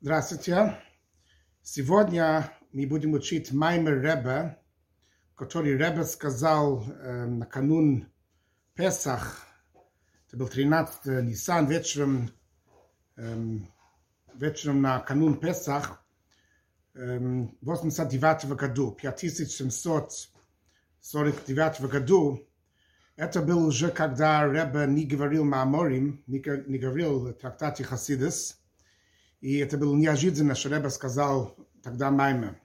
Здравствуйте. Сегодня мы будем учить Маймер Ребе, который Ребе сказал э, накануне Песах, это был 13 Нисан, вечером, э, вечером на канун Песах, э, 89 году, 5749 году, это был уже когда Ребе не говорил Мааморим, не, не говорил трактате Хасидес, И это было неожиданно, что Ребе сказал тогда Майме.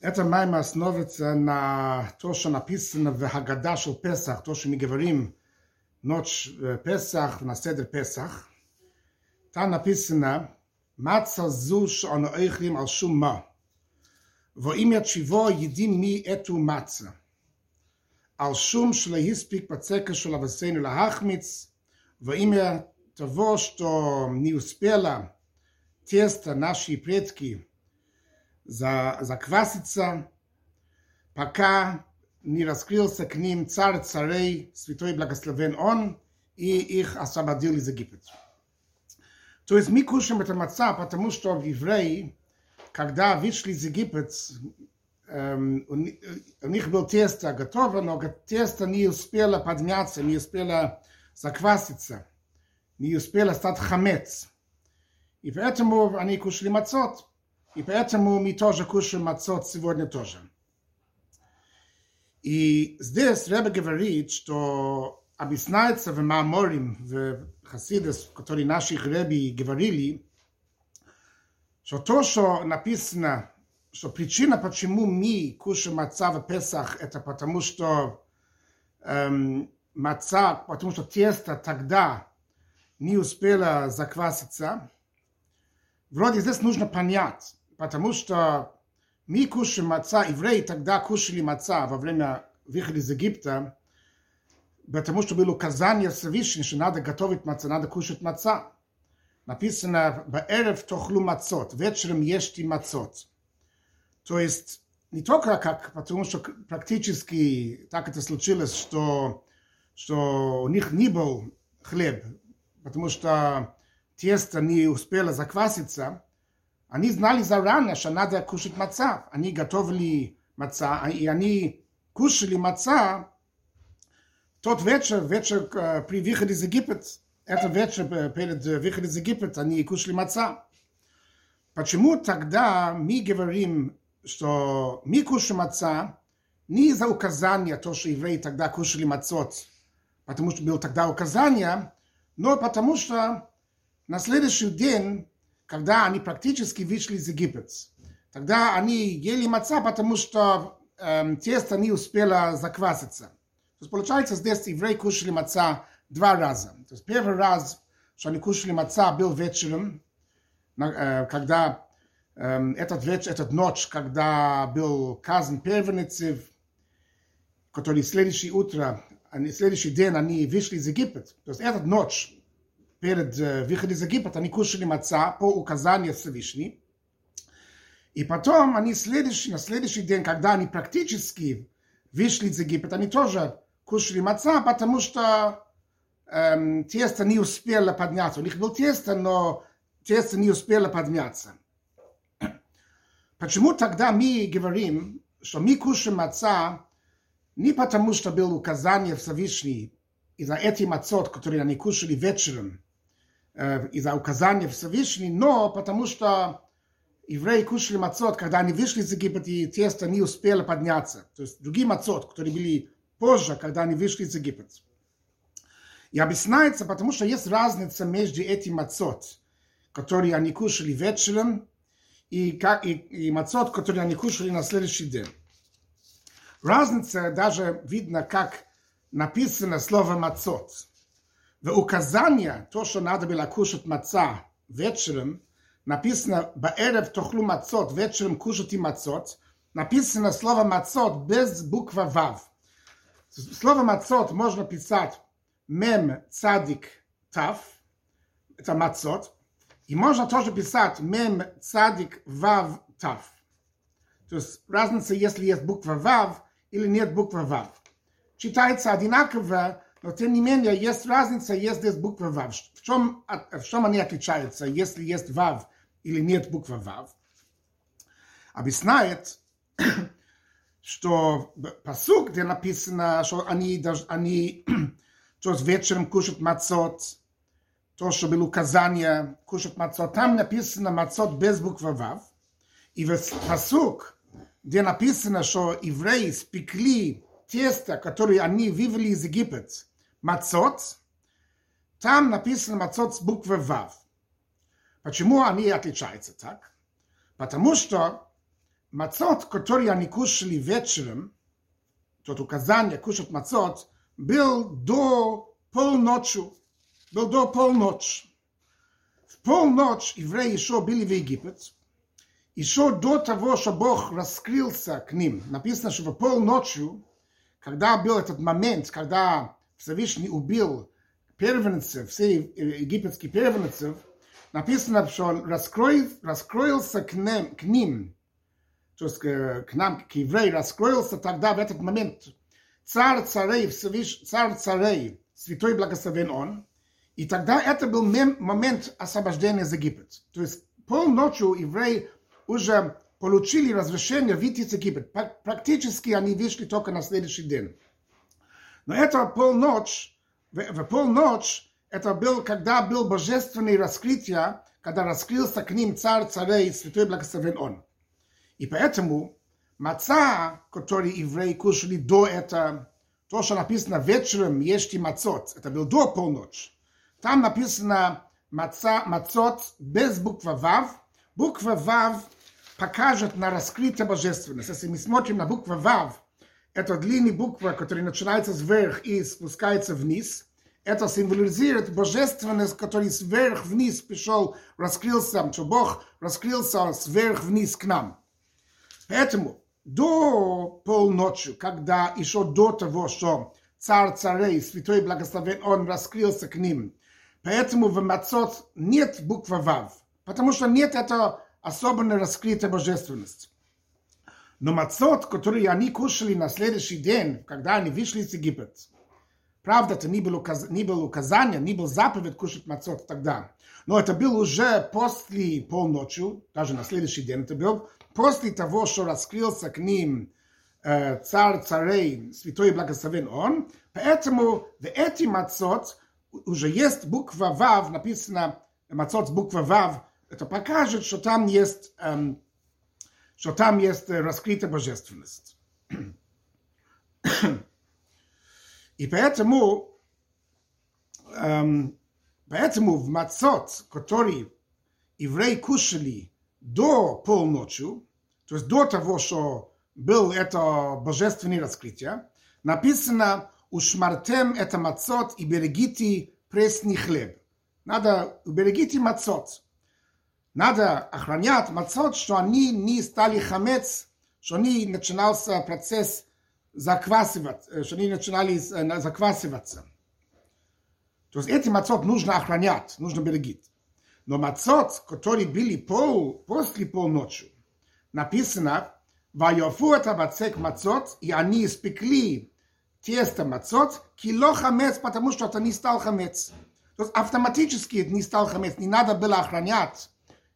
Это Майме основывается на то, что написано в Хагадаш в Песах, то, что мы говорим ночь Песах, на седр Песах. Там написано «Маца зуш он ойхлим ал шум ма». Во имя чего едим ми эту маца. Ал шум шла хиспик пацека шла васейну лахмиц, во имя того, что не успела тесто наши предки за, закваситься, пока не раскрылся к ним царь царей, святой благословен он, и их освободил из Египта. То есть мы кушаем это маца, потому что в евреи, когда вышли из у, у них было тесто готово, но тесто не успело подняться, не успело закваситься. Не успела стать хамец. И поэтому они кушали мацот. И поэтому мы тоже кушаем мацот сегодня тоже. И здесь Ребе говорит, что объясняется в Мааморим, в Хасидес, которые наши Реби говорили, что то, что написано, что причина, почему мы кушаем маца в Песах, это потому что эм, маца, потому что тесто тогда не успела закваситься. Вроде здесь нужно понять, потому что мы кушаем маца, евреи тогда кушали маца во время выхода из Египта, потому что было указание Всевышнего, что надо готовить маца, надо кушать маца. Написано «Баэрев тохлу мацот», вечером ешьте мацот. То есть не только как, потому что практически так это случилось, что, что у них не был хлеб, потому что тесто не успело закваситься, они знали заранее, что надо кушать маца. Они готовили маца, и они кушали маца тот вечер, вечер при выходе из Египет, это вечер перед выходом из Египет, они кушали маца. Почему тогда мы говорим, что мы кушаем маца не из-за указания, то, что евреи тогда кушали мацот, потому что было тогда указание, но потому что на следующий день, когда они практически вышли из Египет, тогда они ели маца, потому что эм, тесто не успело закваситься. То есть получается, здесь евреи кушали маца два раза. То есть первый раз, что они кушали маца, был вечером, э, когда эм, этот вечер, этот ночь, когда был казан первенецев, который следующее утро они, следующий день они вышли из Египет. То есть этот ночь перед uh, выходом из Египта они кушали маца по указанию Всевышней. И потом они следующий, на следующий день, когда они практически вышли из Египта, они тоже кушали маца, потому что эм, тесто не успело подняться. У них было тесто, но тесто не успело подняться. Почему тогда мы говорим, что мы кушаем маца не потому, что было указание Всевышний из-за этих мацот, которые они кушали вечером, э, из-за указания Всевышний, но потому что евреи кушали мацот, когда они вышли из Египта, и тесто не успело подняться. То есть другие мацот, которые были позже, когда они вышли из Египта. И объясняется, потому что есть разница между этим мацот, которые они кушали вечером, и, и, и мацот, которые они кушали на следующий день. Разница даже видно, как написано слово «мацот». Указание, то, что надо было кушать маца вечером, написано «баэрев тохлу мацот», вечером кушать и мацот, написано слово «мацот» без буква «вав». Слово «мацот» можно писать «мем цадик тав», это «мацот», и можно тоже писать «мем цадик вав тав». То есть разница, если есть буква «вав», или нет буквы Вав. Читается одинаково, но тем не менее есть разница, есть здесь буква Вав. В чем, в чем они отличаются, если есть Вав или нет буквы Вав? Объясняет, что посук, где написано, что они, они что с вечером кушают мацот, то, что было указание кушать мацот, там написано мацот без буквы Вав, и в посук, где написано, что евреи спекли тесто, которое они вывели из Египет, мацот, там написано мацот с буквы Вав. Почему они отличаются так? Потому что мацот, который они кушали вечером, тот указание кушать мацот, был до полночи. Был до полночи. В полночь евреи еще были в Египет, еще до того, что Бог раскрылся к ним. Написано, что в полночью, когда был этот момент, когда Всевышний убил первенцев, все египетские первенцев, написано, что он раскроил, раскроился к ним, к ним, то есть к, к нам, к евреям, раскроился тогда, в этот момент, царь царей, Всевыш, царь царей, святой благословен он, и тогда это был момент освобождения из Египета. То есть полночью евреи уже получили разрешение выйти из Египета. Практически они вышли только на следующий день. Но это полночь, в, в полночь, это был, когда был божественное раскрытие, когда раскрылся к ним царь царей, святой благословен он. И поэтому маца, который евреи кушали до этого, то, что написано вечером, ешьте мацот, это был до полночь. Там написано маца, мацот без буквы Вав. Буква Вав покажет на раскрытие божественность. Если мы смотрим на букву Вав, это длинная буква, которая начинается сверх и спускается вниз. Это символизирует божественность, который сверх вниз пришел, раскрылся, что Бог раскрылся сверх вниз к нам. Поэтому до полночи, когда еще до того, что царь царей, святой благословен, он раскрылся к ним, поэтому в Мацот нет буквы Вав, потому что нет этого особенно раскрытая божественность. Но мацот, который они кушали на следующий день, когда они вышли из Египет, правда, это не было, указ... не было указание, не был заповедь кушать мацот тогда, но это было уже после полночи, даже на следующий день это был, после того, что раскрылся к ним э, царь царей, святой благословен он, поэтому в эти мацот уже есть буква Вав, написано мацот с буквой Вав, это покажет, что там есть, эм, что там есть раскрытая божественность. И поэтому, эм, поэтому в мацот, который евреи кушали до полночи, то есть до того, что был это божественное раскрытие, написано «Ушмартем это мацот и берегите пресный хлеб». Надо «уберегите мацот». Надо охранять мацот, что они не стали хамец, что они начинался процесс заквасывать, что они начинали заквасываться. То есть эти мацот нужно охранять, нужно берегить. Но мацот, которые были пол, после полночи, написано, Вайофу это бацек мацот, и они испекли тесто мацот, кило хамец, потому что это не стал хамец. То есть автоматически не стал хамец, не надо было охранять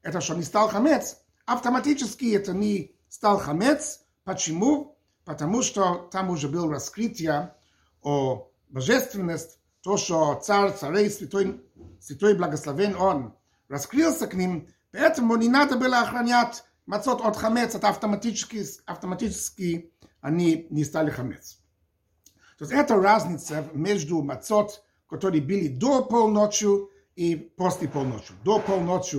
это что не стал хамец, автоматически это не стал хамец. Почему? Потому что там уже было раскрытие о божественности, то, что царь, царей, святой, святой благословен он, раскрылся к ним, поэтому не надо было охранять от хамец, это автоматически, автоматически они не стали хамец. То есть это разница между мацот, которые были до полночи и после полночи. До полночи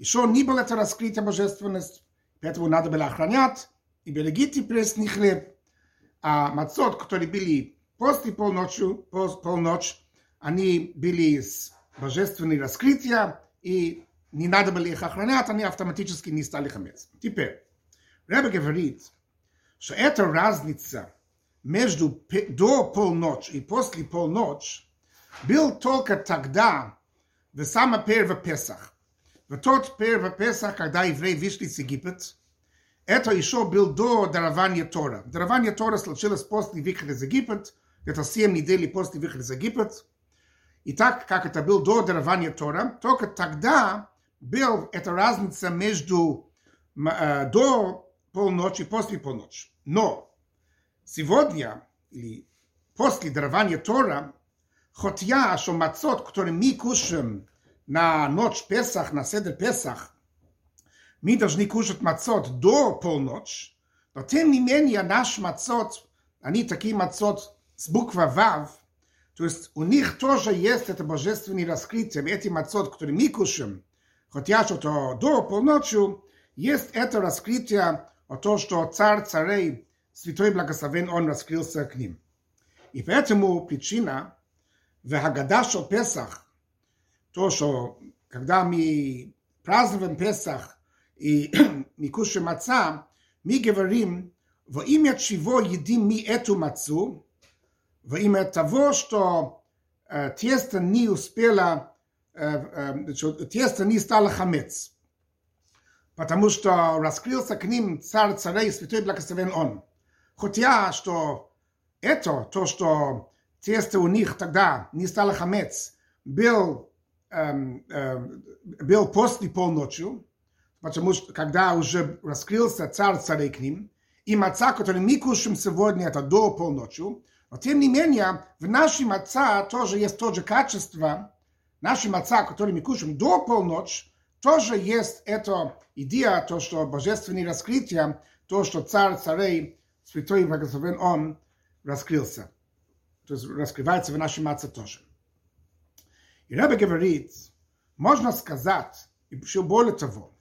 еще не было это раскрытие божественности, поэтому надо было охранять и берегите пресный хлеб. А мацот, которые были после полночи, полночь, они были с божественной раскрытия, и не надо было их охранять, они автоматически не стали хамец. Теперь, Рэбе говорит, что эта разница между до полночи и после полночи был только тогда, в самый первый Песах. Тот первый Песах, когда евреи вышли из Египет, это еще был до дарования Тора. Дарование Тора случилось после выхода из Египет, это семь недель после выхода из Египет. И так, как это был до дарования Тора, только тогда был эта разница между э, до полночи и после полночи. Но сегодня, или после дарования Тора, хотя что мацот, который мы кушаем на ночь Песах, на Седер Песах, мы должны кушать мацот до полночи, но тем не менее наш мацот, они такие мацот с буква Вав, то есть у них тоже есть это божественное раскрытие, эти мацот, которые мы кушаем, хотя что до полночи, есть это раскрытие о том, что царь царей, святой благословен, он раскрылся к ним. И поэтому причина в Хагада шел Песах, то, что когда мы празднуем Песах и мы кушаем маца, мы говорим, во имя чего едим мы эту мацу, во имя того, что э, тесто не успело, э, э, тесто не стало хамец потому что раскрылся к ним царь царей, святой благословен он. Хотя, что это, то, что тесто у них тогда не стало хамец, был, эм, эм, был после полночи, потому что когда уже раскрылся царь царей к ним, и маца, который мы кушаем сегодня, это до полночи, но тем не менее, в нашей маца тоже есть то же качество, наши маца, которые мы кушаем до полночи, тоже есть эта идея, то, что божественное раскрытие, то, что царь царей, святой благословен он, раскрылся. То есть раскрывается в нашей маце тоже. И Ребе говорит, можно сказать, и еще более того,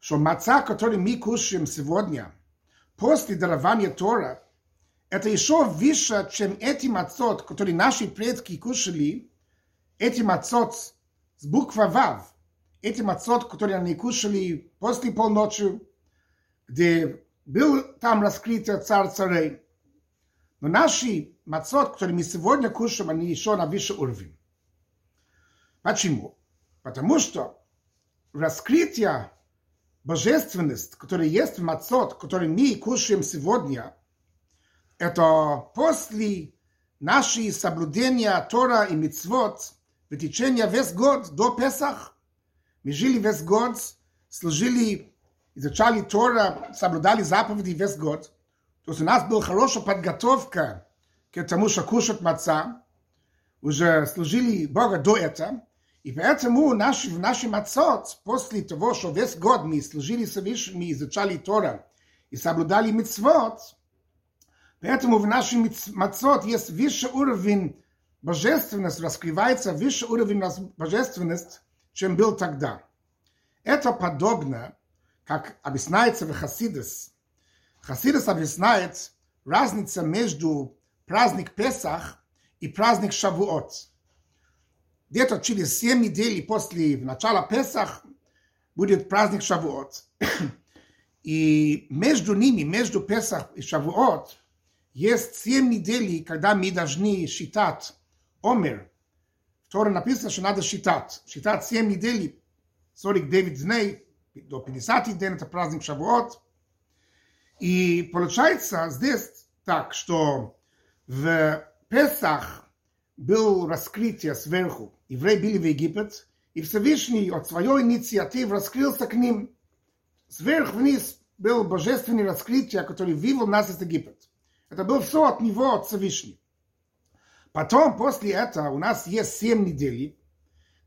что маца, который мы кушаем сегодня, после дарования Тора, это еще выше, чем эти мацот, которые наши предки кушали, эти мацот с буква Вав, эти мацот, которые они кушали после полночи, где был там раскрытие царь царей. Но наши мацот, которые мы сегодня кушаем, они еще на выше уровень. Почему? Потому что раскрытие божественность, которая есть в мацот, который мы кушаем сегодня, это после нашей соблюдения Тора и Мицвот в течение весь год до Песах – Мы жили весь год, служили, изучали Тора, соблюдали заповеди весь год. То есть у нас была хорошая подготовка к тому, что кушать маца. Уже служили Бога до этого. И поэтому наш, в нашем отцот, после того, что весь год мы служили Всевышнему, изучали Тора и соблюдали митцвот, поэтому в нашем мацот есть высший уровень божественности, раскрывается высший уровень божественности, чем был тогда. Это подобно, как объясняется в Хасидес. Хасидес объясняет разницу между праздник Песах и праздник Шавуот. Где-то через 7 недель после начала Песах будет праздник Шавуот. И между ними, между Песах и Шавуот, есть 7 недель, когда мы должны считать Омер, Торе написано, что надо считать. Считать 7 недель, 49 дней, до 50 дней, это праздник Шавуот. И получается здесь так, что в Песах был раскрытие сверху. Евреи были в Египет, и Всевышний от своей инициативы раскрылся к ним. Сверху вниз был божественное раскрытие, которое вывел нас из Египет. Это было все от него, от Всевышнего. Потом, после этого, у нас есть семь недель,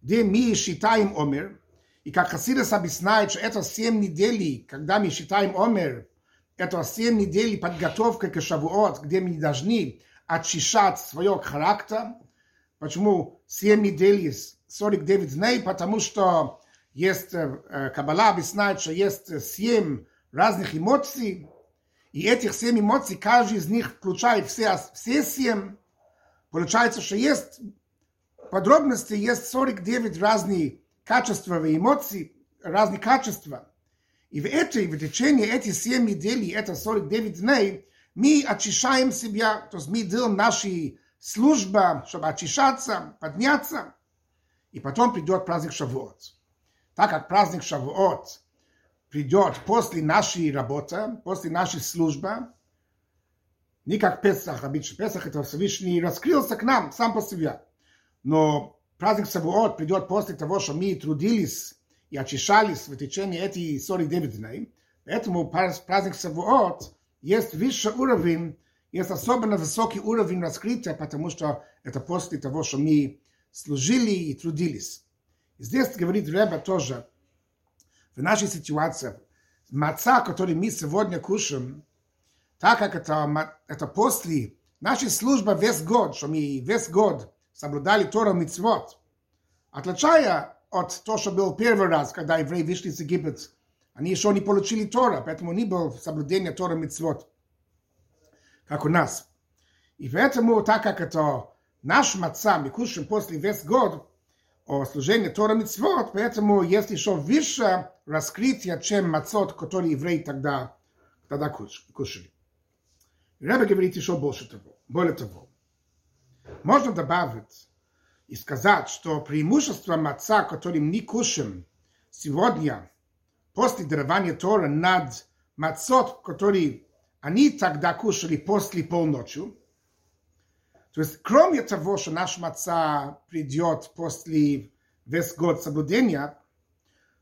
где мы считаем Омер, и как Хасидас объясняет, что это семь недель, когда мы считаем Омер, это семь недель подготовка к Шавуот, где мы должны очищать свой характер. Почему семь недель, 49 дней? Потому что есть, Каббала объясняет, что есть семь разных эмоций, и этих семь эмоций, каждый из них включает все, все семь, Получается, что есть подробности, есть 49 разных качеств и эмоций, разные качества. И в этой, в течение этих 7 недель, это 49 дней, мы очищаем себя, то есть мы делаем наши службы, чтобы очищаться, подняться, и потом придет праздник Шавуот. Так как праздник Шавуот придет после нашей работы, после нашей службы, не как Песах, обычно Песах это Всевышний раскрылся к нам сам по себе. Но праздник Савуот придет после того, что мы трудились и очищались в течение этих 49 дней. Поэтому праздник Савуот есть высший уровень, есть особенно высокий уровень раскрытия, потому что это после того, что мы служили и трудились. Здесь говорит Реба тоже, в нашей ситуации, маца, который мы сегодня кушаем, так как это, это после нашей службы весь год, что мы весь год соблюдали Тору Мицвод, отличая от того, что был первый раз, когда евреи вышли из Египта, они еще не получили Тора, поэтому не было соблюдения Тора Мицвод, как у нас. И поэтому, так как это наш маца, мы кушаем после весь год, о служении Тора Мицвод, поэтому есть еще выше раскрытие, чем мацот, который евреи тогда, тогда кушали. Ребе говорит еще больше того. Более того, можно добавить и сказать, что преимущество маца, которым мы кушаем сегодня, после дарования Тора, над мацот, который они тогда кушали после полночи, то есть, кроме того, что наш маца придет после весь год соблюдения,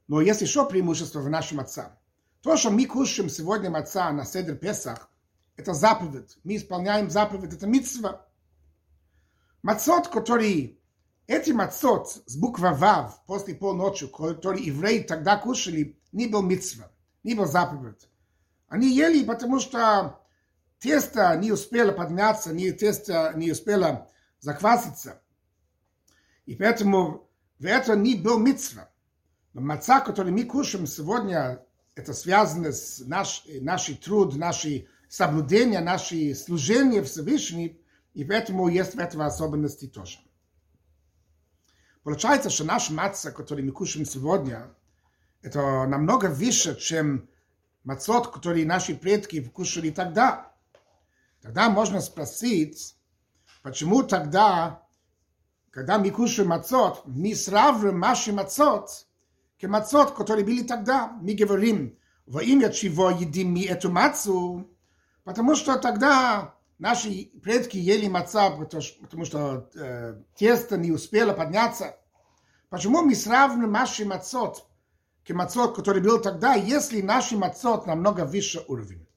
но есть еще преимущество в нашем маца. То, что мы кушаем сегодня маца на Седр Песах, это заповедь. Мы исполняем заповедь, это митцва. Мацот, который, эти мацот с буквой Вав после полночи, которые евреи тогда кушали, не был митцва, не был заповедь. Они ели, потому что тесто не успело подняться, не тесто не успело закваситься. И поэтому в это не был митцва. Но маца, который мы кушаем сегодня, это связано с наш, нашей труд, нашей соблюдение, наше служение Всевышний, и поэтому есть в этом особенности тоже. Получается, что наш маца, который мы кушаем сегодня, это намного выше, чем мацот, который наши предки кушали тогда. Тогда можно спросить, почему тогда, когда мы кушаем мацот, мы сравниваем наши мацот к мацот, которые были тогда. Мы говорим, во имя чего едим мы эту мацу, потому что тогда наши предки ели маца, потому что э, тесто не успело подняться. Почему мы сравниваем наши мацот к мацот, который был тогда, если наши мацот намного выше уровень?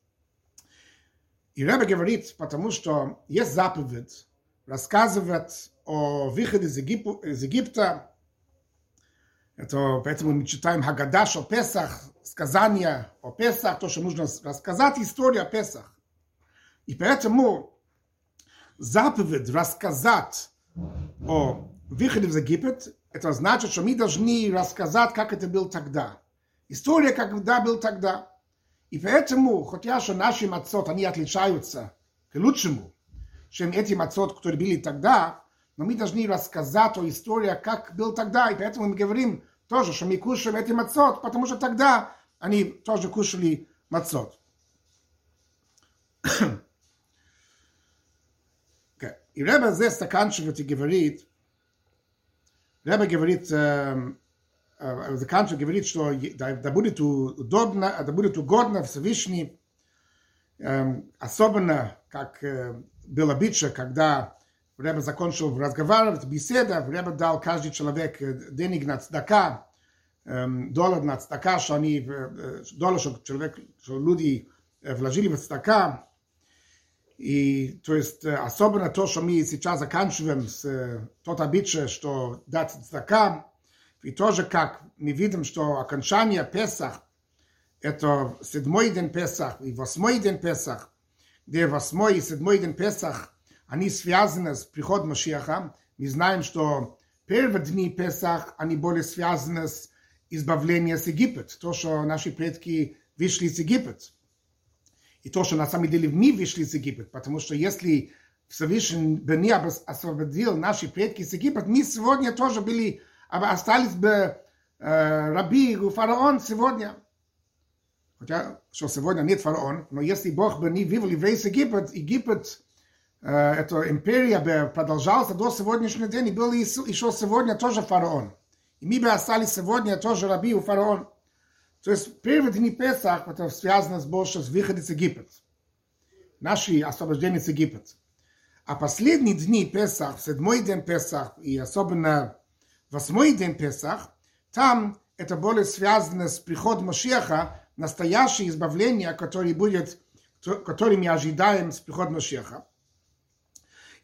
И Ребе говорит, потому что есть заповедь, рассказывает о выходе из, Егип... из Египта. Это, поэтому мы читаем Хагадаш о Песах, сказания о Песах, то, что нужно рассказать историю о Песах. И поэтому заповедь рассказать о выходе из Египет, это значит, что мы должны рассказать, как это было тогда. История, когда был тогда. И поэтому, хотя что наши мацот, они отличаются к лучшему, чем эти мацот, которые были тогда, но мы должны рассказать о истории, как был тогда, и поэтому мы говорим тоже, что мы кушаем эти мацот, потому что тогда они тоже кушали мацот. okay. И Ребе здесь заканчивает и говорит, Ребе говорит, эм, заканчивает, говорит, что да, да будет удобно, да будет угодно Всевышний, эм, особенно, как э, было обычно, когда Ребе закончил разговаривать, беседа, Ребе дал каждый человек денег на цдака, эм, доллар на цдака, что они, доллар, что человек, что люди вложили в цдака, и то есть особенно то, что мы сейчас заканчиваем с тот обычай, что дать цдака, и тоже как мы видим, что окончание Песах, это седьмой день Песах и восьмой день Песах, где восьмой и седьмой день Песах, они связаны с приходом Машиаха. Мы знаем, что первые дни Песах, они более связаны с избавлением с Египет, то, что наши предки вышли из Египет. И то, что на самом деле мы вышли из Египет, потому что если Всевышний бы не освободил наши предки из Египет, мы сегодня тоже были aber остались бы э, раби и фараон сегодня. Хотя, что сегодня нет фараон, но если Бог бы не вывел евреев из Египет, Египет, э, эта империя бы продолжалась до сегодняшнего дня, и был еще сегодня тоже фараон. И мы бы остались сегодня тоже раби и фараон. То есть первые дни Песах, это связано с больше с выходом из Египет. наше освобождение с Египет. А последние дни Песах, седьмой день Песах и особенно восьмой день Песах, там это более связано с приходом Машеха, настоящее избавление, которое будет, которое мы ожидаем с приходом Машеха.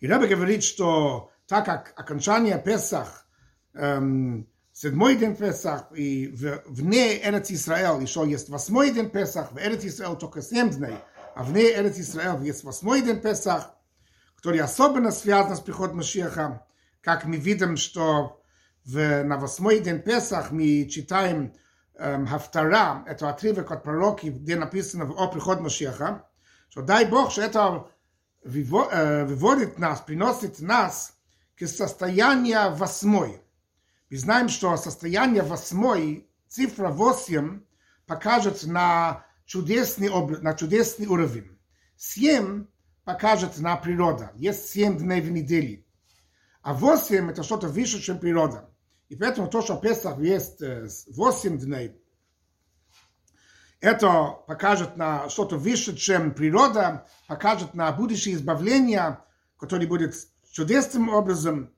И Рэбе говорит, что так как окончание Песах, эм, седьмой день Песах, и вне Эрец Исраэл еще есть восьмой день Песах, в Эрец Исраэл только семь дней, а вне Эрец Исраэл есть восьмой день Песах, который особенно связан с приходом Машеха, как мы видим, что в, на восьмой день Песах мы читаем эм, Хафтара, это отрывок от пророки, где написано о приходе Машеха, что дай Бог, что это выводит нас, приносит нас к состоянию восьмой. Мы знаем, что состояние восьмой, цифра 8, покажет на чудесный, на чудесный уровень. Семь покажет на природа. Есть семь дней в неделе. А восемь это что-то выше, чем природа. И поэтому то, что Песах есть восемь дней, это покажет на что-то выше, чем природа, покажет на будущее избавление, которое будет чудесным образом.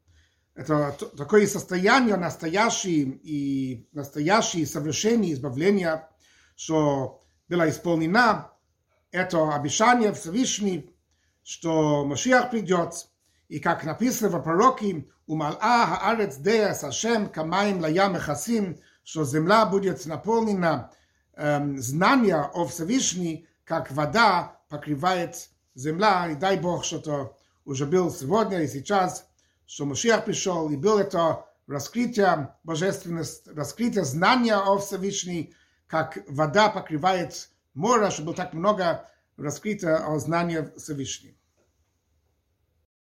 Это такое состояние настоящее и настоящее совершение избавления, что было исполнено это обещание Всевышний, что Машиах придет, и как написано в пророке, «Умал'a хаарец дея сашем камаим лаям мехасим», что земля будет наполнена эм, знания о Всевышней, как вода покрывает земля, и дай Бог, что это уже был сегодня и сейчас, что Машиах пришел, и был это раскрытие божественности, раскрытие знания о Всевышней, как вода покрывает море, что было так много раскрыто о знании Всевышней.